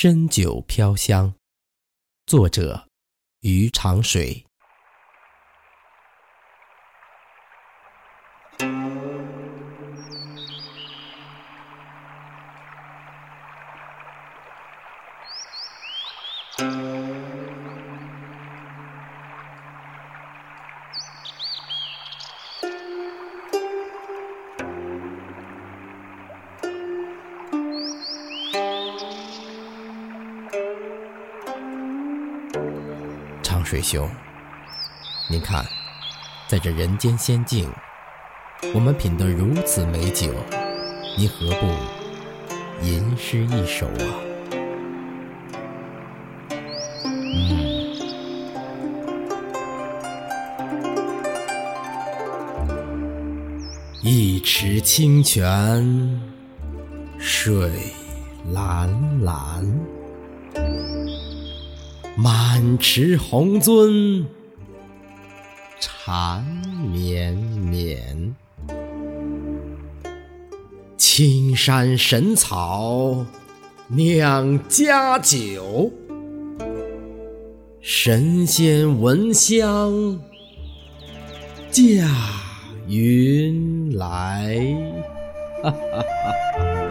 深酒飘香，作者余长水。水兄，您看，在这人间仙境，我们品得如此美酒，您何不吟诗一首啊？嗯，一池清泉，水蓝蓝。满池红樽缠绵绵，青山神草酿佳酒，神仙闻香驾云来。哈哈哈哈。